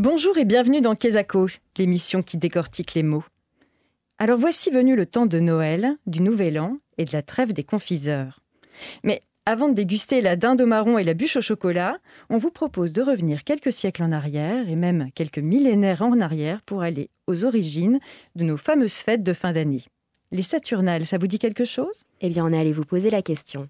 Bonjour et bienvenue dans Kesako, l'émission qui décortique les mots. Alors voici venu le temps de Noël, du Nouvel An et de la trêve des confiseurs. Mais avant de déguster la dinde au marron et la bûche au chocolat, on vous propose de revenir quelques siècles en arrière et même quelques millénaires en arrière pour aller aux origines de nos fameuses fêtes de fin d'année. Les Saturnales, ça vous dit quelque chose? Eh bien, on est allé vous poser la question.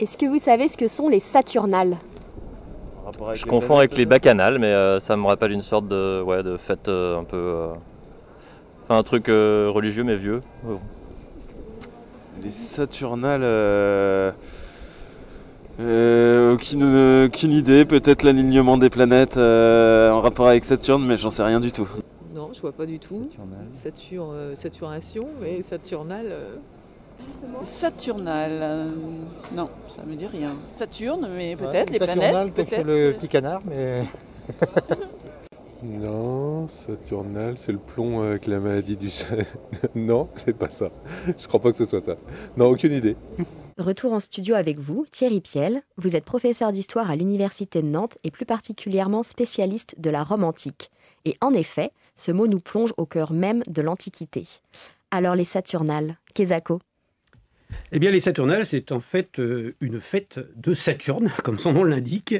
Est-ce que vous savez ce que sont les Saturnales? Je confonds avec les bacchanales, mais euh, ça me rappelle une sorte de, ouais, de fête euh, un peu. euh, Enfin, un truc euh, religieux mais vieux. Les Saturnales. euh, euh, aucune, aucune idée, peut-être l'alignement des planètes euh, en rapport avec Saturne, mais j'en sais rien du tout. Non, je vois pas du tout. Satur, euh, saturation, mais Saturnal. Saturnal, euh, non, ça me dit rien. Saturne, mais peut-être, les planètes, peut-être. le petit canard, mais Non, Saturnal, c'est le plomb avec la maladie du sein. non, c'est pas ça. Je crois pas que ce soit ça. Non, aucune idée. Retour en studio avec vous, Thierry Piel. Vous êtes professeur d'histoire à l'Université de Nantes et plus particulièrement spécialiste de la Rome antique. Et en effet, ce mot nous plonge au cœur même de l'Antiquité. Alors les Saturnales, Kesako Eh bien, les Saturnales, c'est en fait euh, une fête de Saturne, comme son nom l'indique.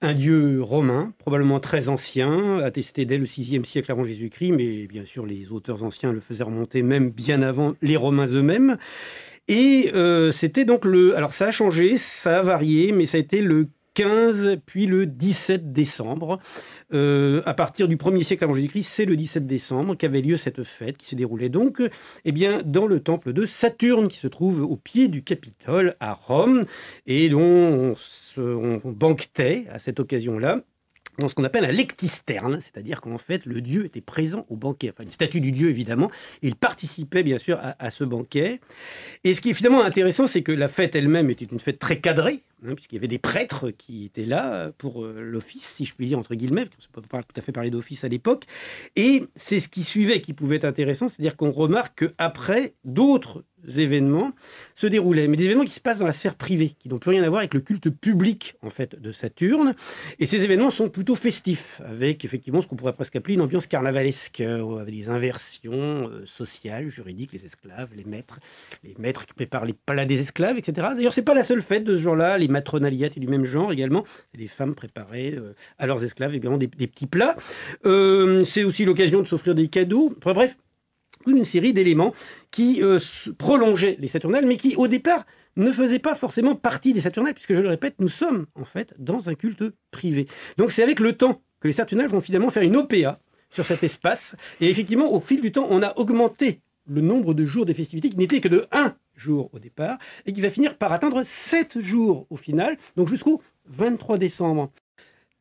Un dieu romain, probablement très ancien, attesté dès le VIe siècle avant Jésus-Christ, mais bien sûr, les auteurs anciens le faisaient remonter même bien avant les Romains eux-mêmes. Et euh, c'était donc le. Alors, ça a changé, ça a varié, mais ça a été le 15 puis le 17 décembre. Euh, à partir du 1er siècle avant Jésus-Christ, c'est le 17 décembre qu'avait lieu cette fête qui se déroulait donc eh bien, dans le temple de Saturne qui se trouve au pied du Capitole à Rome et dont on, se- banquetait à cette occasion-là dans ce qu'on appelle un lectisterne, c'est-à-dire qu'en fait le dieu était présent au banquet, enfin une statue du dieu évidemment, il participait bien sûr à, à ce banquet. Et ce qui est finalement intéressant, c'est que la fête elle-même était une fête très cadrée, hein, puisqu'il y avait des prêtres qui étaient là pour euh, l'office, si je puis dire entre guillemets, parce qu'on ne peut pas tout à fait parler d'office à l'époque. Et c'est ce qui suivait qui pouvait être intéressant, c'est-à-dire qu'on remarque qu'après, d'autres événements se déroulaient, mais des événements qui se passent dans la sphère privée, qui n'ont plus rien à voir avec le culte public en fait de Saturne. Et ces événements sont plutôt festifs, avec effectivement ce qu'on pourrait presque appeler une ambiance carnavalesque, euh, avec des inversions euh, sociales, juridiques, les esclaves, les maîtres, les maîtres qui préparent les plats des esclaves, etc. D'ailleurs, c'est pas la seule fête de ce genre-là, pareil, matronaliate du même genre également. Les femmes préparaient euh, à leurs esclaves évidemment des, des petits plats. Euh, c'est aussi l'occasion de s'offrir des cadeaux. Enfin, bref, une série d'éléments qui euh, prolongeaient les Saturnales, mais qui au départ ne faisaient pas forcément partie des Saturnales, puisque je le répète, nous sommes en fait dans un culte privé. Donc c'est avec le temps que les Saturnales vont finalement faire une OPA sur cet espace. Et effectivement, au fil du temps, on a augmenté le nombre de jours des festivités qui n'était que de 1 jours au départ, et qui va finir par atteindre 7 jours au final, donc jusqu'au 23 décembre.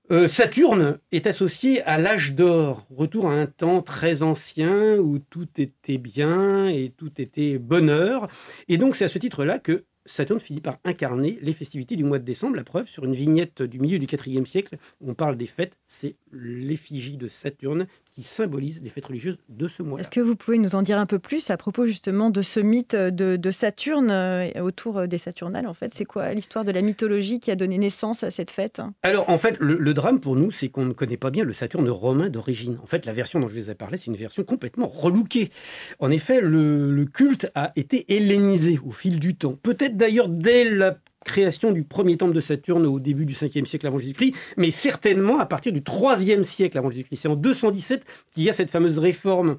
Euh, Saturne est associé à l'âge d'or, retour à un temps très ancien où tout était bien et tout était bonheur. Et donc c'est à ce titre-là que Saturne finit par incarner les festivités du mois de décembre. La preuve, sur une vignette du milieu du IVe siècle, on parle des fêtes, c'est l'effigie de Saturne qui symbolise les fêtes religieuses de ce mois. Est-ce que vous pouvez nous en dire un peu plus à propos justement de ce mythe de, de Saturne euh, autour des Saturnales En fait, c'est quoi l'histoire de la mythologie qui a donné naissance à cette fête? Alors, en fait, le, le drame pour nous, c'est qu'on ne connaît pas bien le Saturne romain d'origine. En fait, la version dont je vous ai parlé, c'est une version complètement relookée. En effet, le, le culte a été hellénisé au fil du temps. Peut-être d'ailleurs dès la création du premier temple de Saturne au début du 5e siècle avant Jésus-Christ, mais certainement à partir du 3e siècle avant Jésus-Christ. C'est en 217 qu'il y a cette fameuse réforme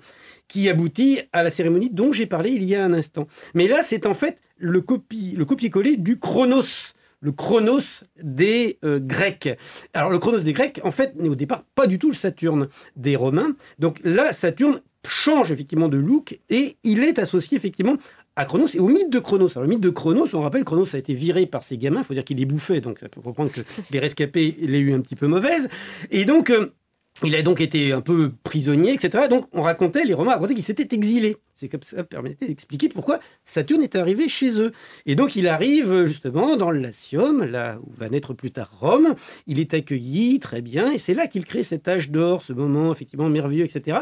qui aboutit à la cérémonie dont j'ai parlé il y a un instant. Mais là, c'est en fait le, copie, le copier-coller du chronos le chronos des euh, Grecs. Alors le chronos des Grecs, en fait, n'est au départ pas du tout le Saturne des Romains. Donc là, Saturne change effectivement de look et il est associé effectivement à Chronos et au mythe de Chronos. Alors le mythe de Chronos, on rappelle, Chronos a été viré par ses gamins, il faut dire qu'il les bouffait, donc ça peut comprendre que les rescapés l'aient eu un petit peu mauvaise. Et donc... euh, il a donc été un peu prisonnier, etc. Donc, on racontait, les Romains racontaient qu'il s'était exilé. C'est comme ça permettait d'expliquer pourquoi Saturne est arrivé chez eux. Et donc il arrive justement dans le là où va naître plus tard Rome. Il est accueilli très bien, et c'est là qu'il crée cet âge d'or, ce moment effectivement merveilleux, etc.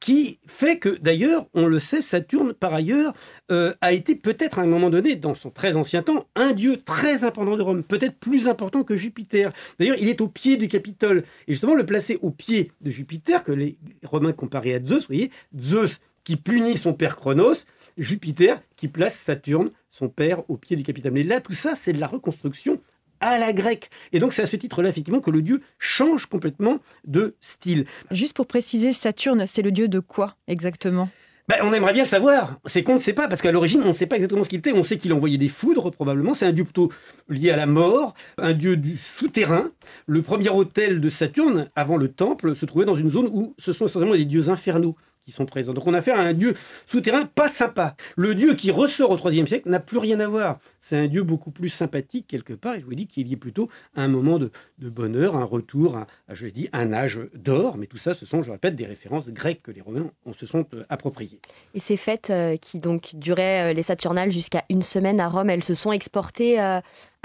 Qui fait que d'ailleurs, on le sait, Saturne par ailleurs euh, a été peut-être à un moment donné, dans son très ancien temps, un dieu très important de Rome, peut-être plus important que Jupiter. D'ailleurs, il est au pied du Capitole. Et justement, le placer au pied de Jupiter, que les Romains comparaient à Zeus, vous voyez, Zeus qui punit son père Chronos, Jupiter qui place Saturne, son père, au pied du Capitole. Mais là, tout ça, c'est de la reconstruction à la grecque. Et donc c'est à ce titre-là, effectivement, que le dieu change complètement de style. Juste pour préciser, Saturne, c'est le dieu de quoi exactement? Ben, on aimerait bien le savoir. C'est qu'on ne sait pas, parce qu'à l'origine, on ne sait pas exactement ce qu'il était. On sait qu'il envoyait des foudres, probablement. C'est un dieu plutôt lié à la mort, un dieu du souterrain. Le premier hôtel de Saturne, avant le temple, se trouvait dans une zone où ce sont essentiellement des dieux infernaux qui sont présents. Donc on a affaire à un dieu souterrain pas sympa. Le dieu qui ressort au IIIe siècle n'a plus rien à voir. C'est un dieu beaucoup plus sympathique quelque part, et je vous dis qu'il y est plutôt un moment de, bonheur, un retour, à, je dit, un âge d'or. Mais tout ça, ce sont, je répète, des références grecques que les Romains se sont euh, appropriées. Et ces fêtes euh, qui donc duraient euh, les Saturnales jusqu'à une semaine à Rome, elles se sont exportées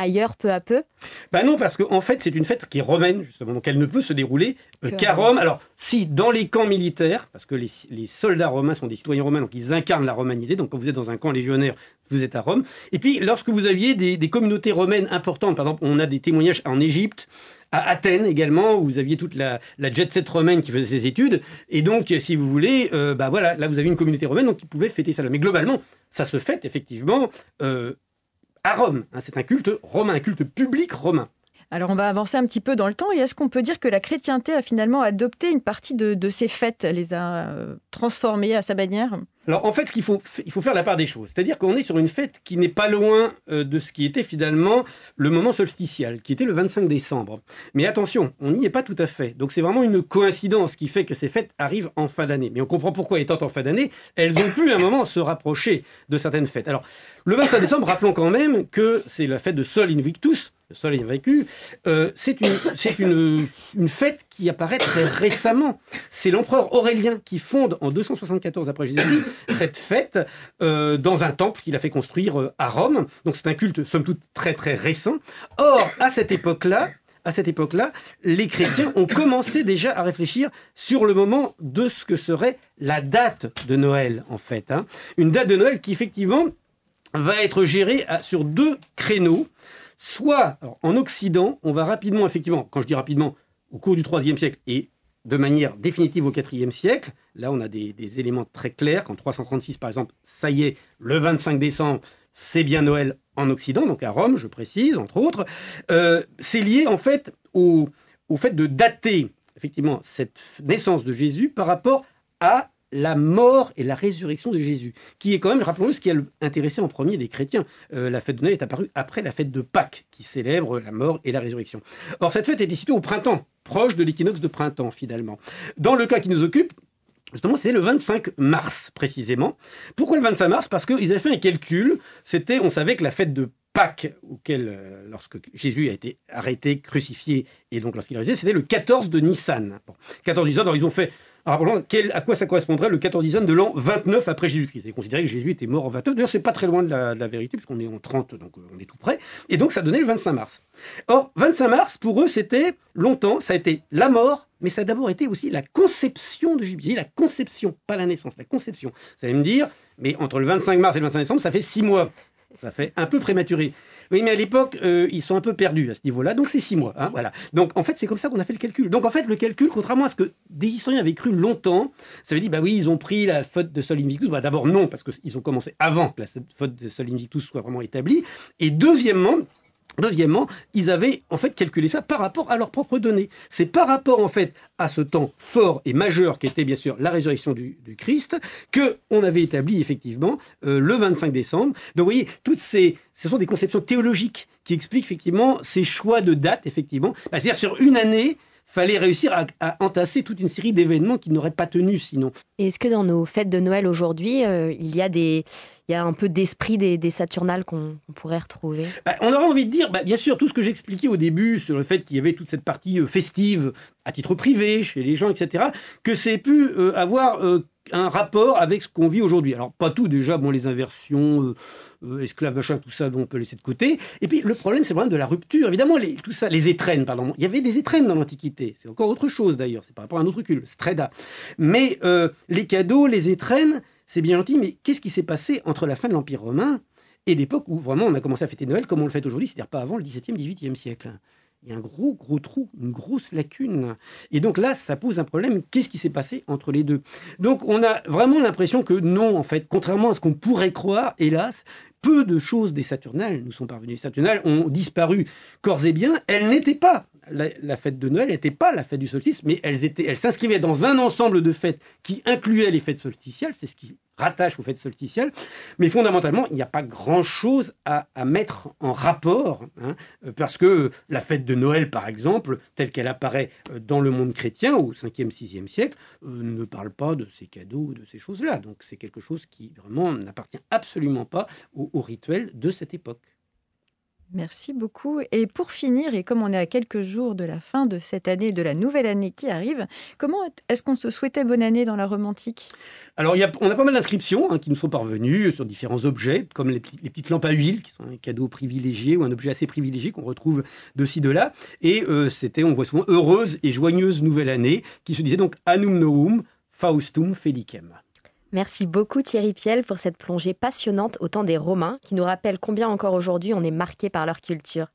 ailleurs peu à peu Ben non, parce qu'en en fait, c'est une fête qui est romaine, justement. Donc elle ne peut se dérouler qu'à Rome. Alors, si dans les camps militaires, parce que les, les, soldats romains sont des citoyens romains, donc ils incarnent la romanité. Donc quand vous êtes dans un camp légionnaire, vous êtes à Rome. Et puis, lorsque vous aviez des, communautés romaines importantes, par exemple, on a des témoignages en Égypte, à Athènes également, où vous aviez toute la, jet set romaine qui faisait ses études. Et donc, si vous voulez, euh, bah voilà, là vous avez une communauté romaine donc qui pouvait fêter ça. Mais globalement, ça se fête effectivement euh, à Rome. Hein. c'est un culte romain, un culte public romain. Alors on va avancer un petit peu dans le temps et est-ce qu'on peut dire que la chrétienté a finalement adopté une partie de, ces fêtes, les a euh, transformées à sa manière? Alors en fait, il faut, il faut faire la part des choses. C'est-à-dire qu'on est sur une fête qui n'est pas loin euh, de ce qui était finalement le moment solsticial, qui était le 25 décembre. Mais attention, on n'y est pas tout à fait. Donc c'est vraiment une coïncidence qui fait que ces fêtes arrivent en fin d'année. Mais on comprend pourquoi, étant en fin d'année, elles ont pu à un moment se rapprocher de certaines fêtes. Alors le 25 décembre, rappelons quand même que c'est la fête de Sol Invictus, Sol invaincu, euh, c'est une, une, une, fête qui apparaît très récemment. C'est l'empereur Aurélien qui fonde en 274 après Jésus-Christ cette fête euh, dans un temple qu'il a fait construire euh, à Rome. Donc c'est un culte somme toute très très récent. Or, à cette époque-là, à cette époque-là, les chrétiens ont commencé déjà à réfléchir sur le moment de ce que serait la date de Noël, en fait. Hein. Une date de Noël qui, effectivement, va être gérée sur deux créneaux. Soit en Occident, on va rapidement, effectivement, quand je dis rapidement, au cours du IIIe siècle et de manière définitive au IVe siècle, là on a des, éléments très clairs, qu'en 336 par exemple, ça y est, le 25 décembre, c'est bien Noël en Occident, donc à Rome, je précise, entre autres, euh, c'est lié en fait au fait de dater effectivement cette naissance de Jésus par rapport à la mort et la résurrection de Jésus, qui est quand même, rappelons-le, ce qui a intéressé en premier les chrétiens. Euh, la fête de Noël est apparue après la fête de Pâques, qui célèbre la mort et la résurrection. Or, cette fête est située au printemps, proche de l'équinoxe de printemps, finalement. Dans le cas qui nous occupe, Justement, c'était le 25 mars, précisément. Pourquoi le 25 mars? Parce qu'ils avaient fait un calcul. C'était, on savait que la fête de Pâques, auquel, euh, lorsque Jésus a été arrêté, crucifié, et donc lorsqu'il a c'était le 14 de Nissan. 14 Nissan, alors ils ont fait alors, à quoi ça correspondrait le 14 dixième de l'an 29 après Jésus-Christ? C'est considéré que Jésus était mort en 29. D'ailleurs, c'est pas très loin de la, vérité, puisqu'on est en 30, donc euh, on est tout près. Et donc, ça donnait le 25 mars. Or, 25 mars, pour eux, c'était longtemps, ça a été la mort, mais ça a d'abord été aussi la conception de Jésus. La conception, pas la naissance, la conception. Vous allez me dire, mais entre le 25 mars et le 25 décembre, ça fait six mois. Ça fait un peu prématuré. Oui, mais à l'époque, euh, ils sont un peu perdus à ce niveau-là, donc c'est six mois. Hein, voilà. Donc en fait, c'est comme ça qu'on a fait le calcul. Donc en fait, le calcul, contrairement à ce que des historiens avaient cru longtemps, ça veut dire, bah oui, ils ont pris la faute de Sol Invictus. Bah, D'abord, non, parce qu'ils ont commencé avant que la faute de Sol Invictus soit vraiment établie. Et deuxièmement, Deuxièmement, ils avaient en fait calculé ça par rapport à leurs propres données. C'est par rapport en fait à ce temps fort et majeur qui était bien sûr la résurrection du, Christ que on avait établi effectivement euh, le 25 décembre. Donc vous voyez, toutes ces, ce sont des conceptions théologiques qui expliquent effectivement ces choix de date effectivement. Bah, c'est-à-dire sur une année, fallait réussir à, entasser toute une série d'événements qui n'auraient pas tenu sinon. est-ce que dans nos fêtes de Noël aujourd'hui, euh, il y a des il y a un peu d'esprit des, Saturnales qu'on pourrait retrouver? Bah, On aurait envie de dire, bah, bien sûr, tout ce que j'expliquais au début sur le fait qu'il y avait toute cette partie euh, festive à titre privé chez les gens, etc., que c'est pu euh, avoir un rapport avec ce qu'on vit aujourd'hui. Alors pas tout déjà, bon les inversions, euh, euh, esclaves, machin, tout ça, on peut laisser de côté. Et puis le problème, c'est le problème de la rupture. Évidemment, les, tout ça, les étrennes, pardon. Il y avait des étrennes dans l'Antiquité. C'est encore autre chose d'ailleurs. C'est par rapport à un autre culte, streda. Mais euh, les cadeaux, les étrennes, c'est bien gentil. Mais qu'est-ce qui s'est passé entre la fin de l'Empire romain et l'époque où vraiment on a commencé à fêter Noël comme on le fait aujourd'hui, c'est-à-dire pas avant le 17e, 18e siècle? Il y a un gros, gros trou, une grosse lacune. Et donc là, ça pose un problème. Qu'est-ce qui s'est passé entre les deux? Donc on a vraiment l'impression que non, en fait, contrairement à ce qu'on pourrait croire, hélas, peu de choses des Saturnales nous sont parvenues. Les Saturnales ont disparu corps et bien. Elles n'étaient pas la, fête de Noël n'était pas la fête du solstice, mais elles, étaient, elles s'inscrivaient dans un ensemble de fêtes qui incluaient les fêtes solsticiales, c'est ce qui rattache aux fêtes solsticiales, mais fondamentalement, il n'y a pas grand-chose à, mettre en rapport, hein, parce que la fête de Noël, par exemple, telle qu'elle apparaît euh, dans le monde chrétien au 5e, 6e siècle, euh, ne parle pas de ces cadeaux, de ces choses-là. Donc c'est quelque chose qui vraiment n'appartient absolument pas au rituel de cette époque. Merci beaucoup. Et pour finir, et comme on est à quelques jours de la fin de cette année, de la nouvelle année qui arrive, comment est-ce qu'on se souhaitait bonne année dans la romantique? Alors, on a pas mal d'inscriptions hein, qui nous sont parvenues sur différents objets, comme les, petites lampes à huile, qui sont un cadeau privilégié ou un objet assez privilégié qu'on retrouve de ci, de là. Et euh, c'était, on voit souvent, heureuse et joyeuse nouvelle année, qui se disait donc Anum Novum, Faustum Felicem. Merci beaucoup Thierry Piel pour cette plongée passionnante au temps des Romains qui nous rappelle combien encore aujourd'hui on est marqué par leur culture.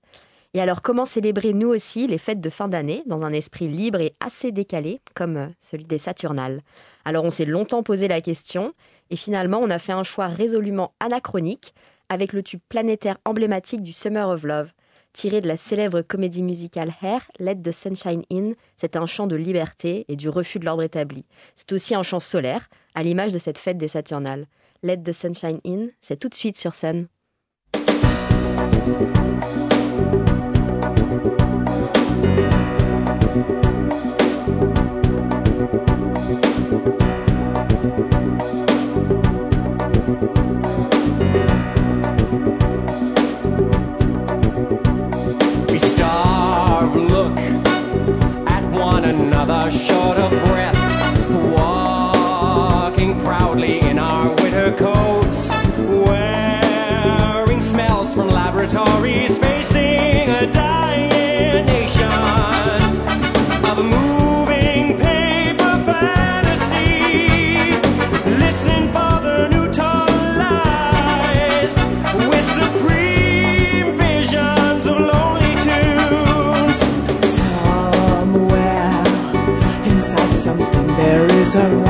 Et alors comment célébrer nous aussi les fêtes de fin d'année dans un esprit libre et assez décalé comme euh, celui des Saturnales? Alors on s'est longtemps posé la question et finalement on a fait un choix résolument anachronique avec le tube planétaire emblématique du Summer of Love tiré de la célèbre comédie musicale Hair, Let the Sunshine In. C'est un chant de liberté et du refus de l'ordre établi. C'est aussi un chant solaire, à l'image de cette fête des Saturnales. Let the Sunshine In, c'est tout de suite sur breath, laboratories, facing a dying nation of a moving paper fantasy. Listen for the new lies with supreme visions of lonely tunes. Somewhere inside something there is a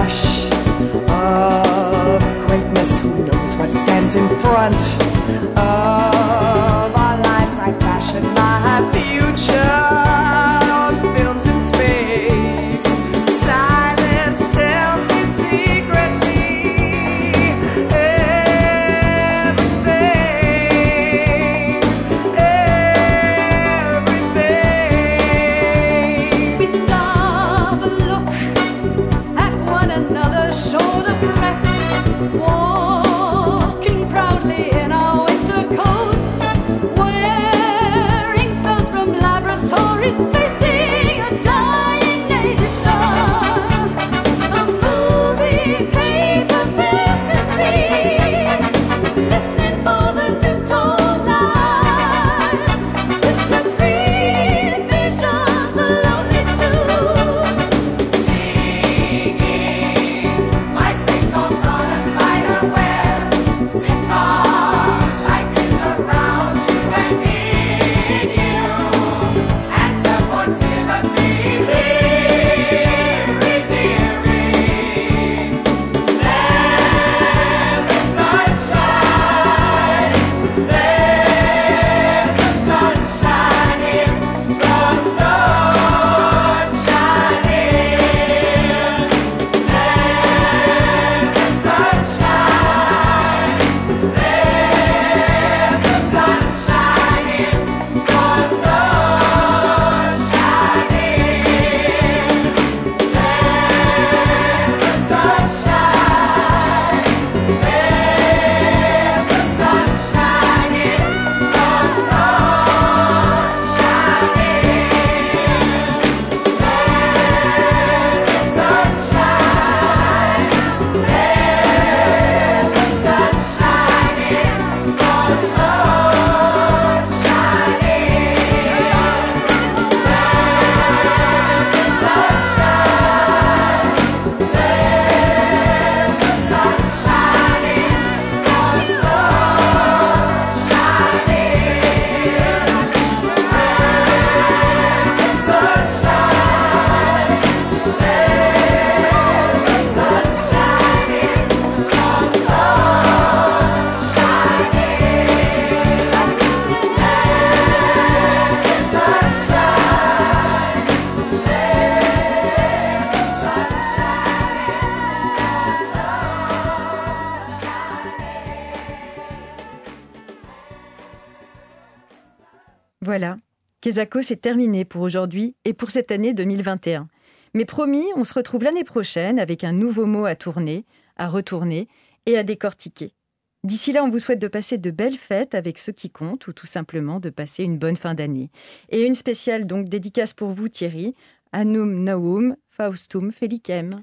Voilà, Kezako, c'est terminé pour aujourd'hui et pour cette année 2021. Mais promis, on se retrouve l'année prochaine avec un nouveau mot à tourner, à retourner et à décortiquer. D'ici là, on vous souhaite de passer de belles fêtes avec ceux qui comptent ou tout simplement de passer une bonne fin d'année. Et une spéciale donc dédicace pour vous Thierry, Anum Naum Faustum Felicem.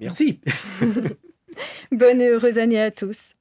Merci. Bonne et heureuse année à tous.